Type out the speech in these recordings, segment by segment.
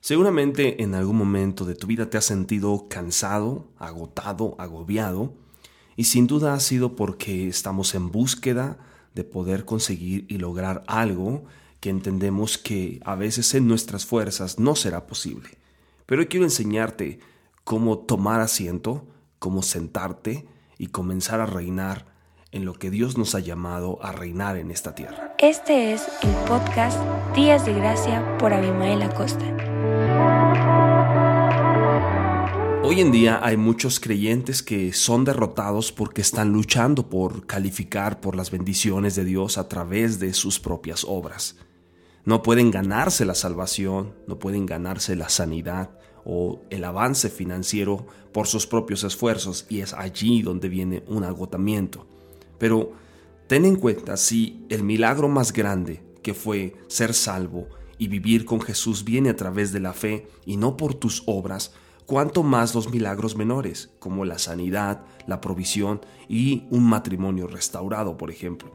Seguramente en algún momento de tu vida te has sentido cansado, agotado, agobiado, y sin duda ha sido porque estamos en búsqueda de poder conseguir y lograr algo que entendemos que a veces en nuestras fuerzas no será posible. Pero quiero enseñarte cómo tomar asiento, cómo sentarte y comenzar a reinar en lo que Dios nos ha llamado a reinar en esta tierra. Este es el podcast Días de Gracia por Abimael Acosta. Hoy en día hay muchos creyentes que son derrotados porque están luchando por calificar por las bendiciones de Dios a través de sus propias obras. No pueden ganarse la salvación, no pueden ganarse la sanidad o el avance financiero por sus propios esfuerzos y es allí donde viene un agotamiento. Pero ten en cuenta si el milagro más grande que fue ser salvo y vivir con Jesús viene a través de la fe y no por tus obras, cuanto más los milagros menores, como la sanidad, la provisión y un matrimonio restaurado, por ejemplo.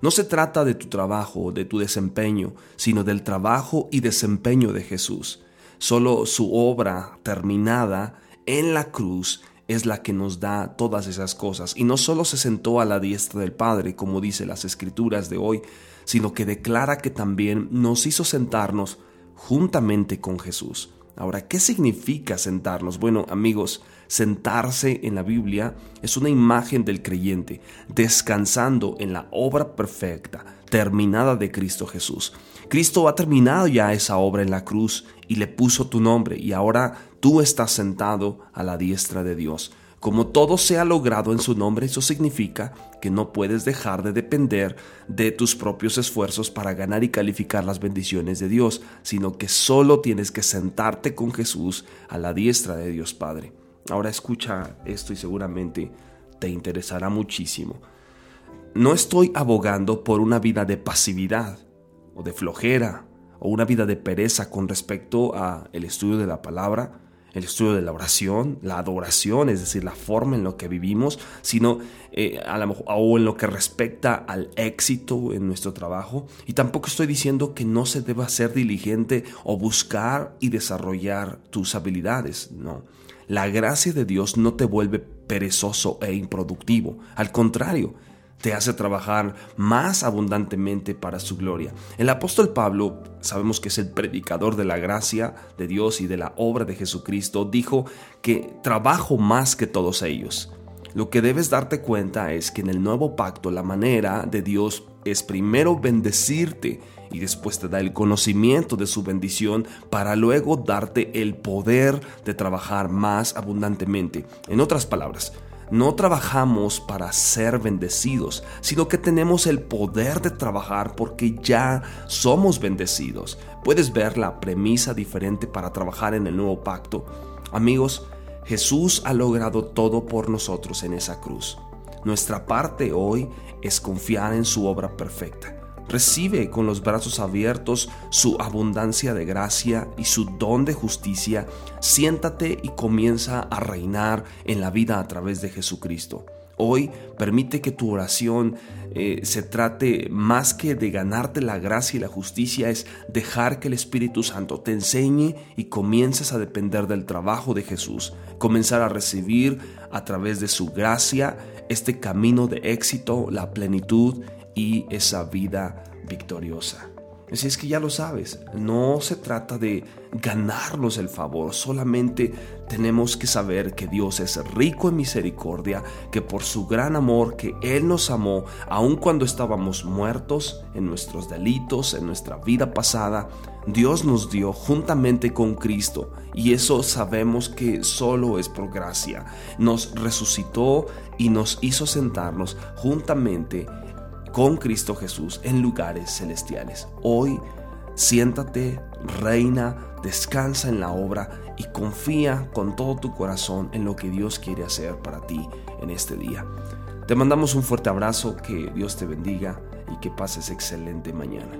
No se trata de tu trabajo o de tu desempeño, sino del trabajo y desempeño de Jesús. Solo su obra terminada en la cruz es la que nos da todas esas cosas. Y no solo se sentó a la diestra del Padre, como dice las escrituras de hoy, sino que declara que también nos hizo sentarnos juntamente con Jesús. Ahora, ¿qué significa sentarnos? Bueno, amigos, sentarse en la Biblia es una imagen del creyente, descansando en la obra perfecta, terminada de Cristo Jesús. Cristo ha terminado ya esa obra en la cruz y le puso tu nombre y ahora tú estás sentado a la diestra de Dios. Como todo se ha logrado en su nombre, eso significa que no puedes dejar de depender de tus propios esfuerzos para ganar y calificar las bendiciones de Dios, sino que solo tienes que sentarte con Jesús a la diestra de Dios Padre. Ahora escucha esto y seguramente te interesará muchísimo. No estoy abogando por una vida de pasividad o de flojera o una vida de pereza con respecto a el estudio de la palabra el estudio de la oración, la adoración, es decir, la forma en la que vivimos, sino eh, a lo o en lo que respecta al éxito en nuestro trabajo. Y tampoco estoy diciendo que no se deba ser diligente o buscar y desarrollar tus habilidades, no. La gracia de Dios no te vuelve perezoso e improductivo, al contrario, te hace trabajar más abundantemente para su gloria. El apóstol Pablo, sabemos que es el predicador de la gracia de Dios y de la obra de Jesucristo, dijo que trabajo más que todos ellos. Lo que debes darte cuenta es que en el nuevo pacto la manera de Dios es primero bendecirte y después te da el conocimiento de su bendición para luego darte el poder de trabajar más abundantemente. En otras palabras, no trabajamos para ser bendecidos, sino que tenemos el poder de trabajar porque ya somos bendecidos. Puedes ver la premisa diferente para trabajar en el nuevo pacto. Amigos, Jesús ha logrado todo por nosotros en esa cruz. Nuestra parte hoy es confiar en su obra perfecta. Recibe con los brazos abiertos su abundancia de gracia y su don de justicia. Siéntate y comienza a reinar en la vida a través de Jesucristo. Hoy permite que tu oración eh, se trate más que de ganarte la gracia y la justicia, es dejar que el Espíritu Santo te enseñe y comiences a depender del trabajo de Jesús, comenzar a recibir a través de su gracia este camino de éxito, la plenitud y esa vida victoriosa. Así es que ya lo sabes, no se trata de ganarnos el favor, solamente tenemos que saber que Dios es rico en misericordia, que por su gran amor que Él nos amó, aun cuando estábamos muertos en nuestros delitos, en nuestra vida pasada, Dios nos dio juntamente con Cristo y eso sabemos que solo es por gracia. Nos resucitó y nos hizo sentarnos juntamente con Cristo Jesús en lugares celestiales. Hoy, siéntate, reina, descansa en la obra y confía con todo tu corazón en lo que Dios quiere hacer para ti en este día. Te mandamos un fuerte abrazo, que Dios te bendiga y que pases excelente mañana.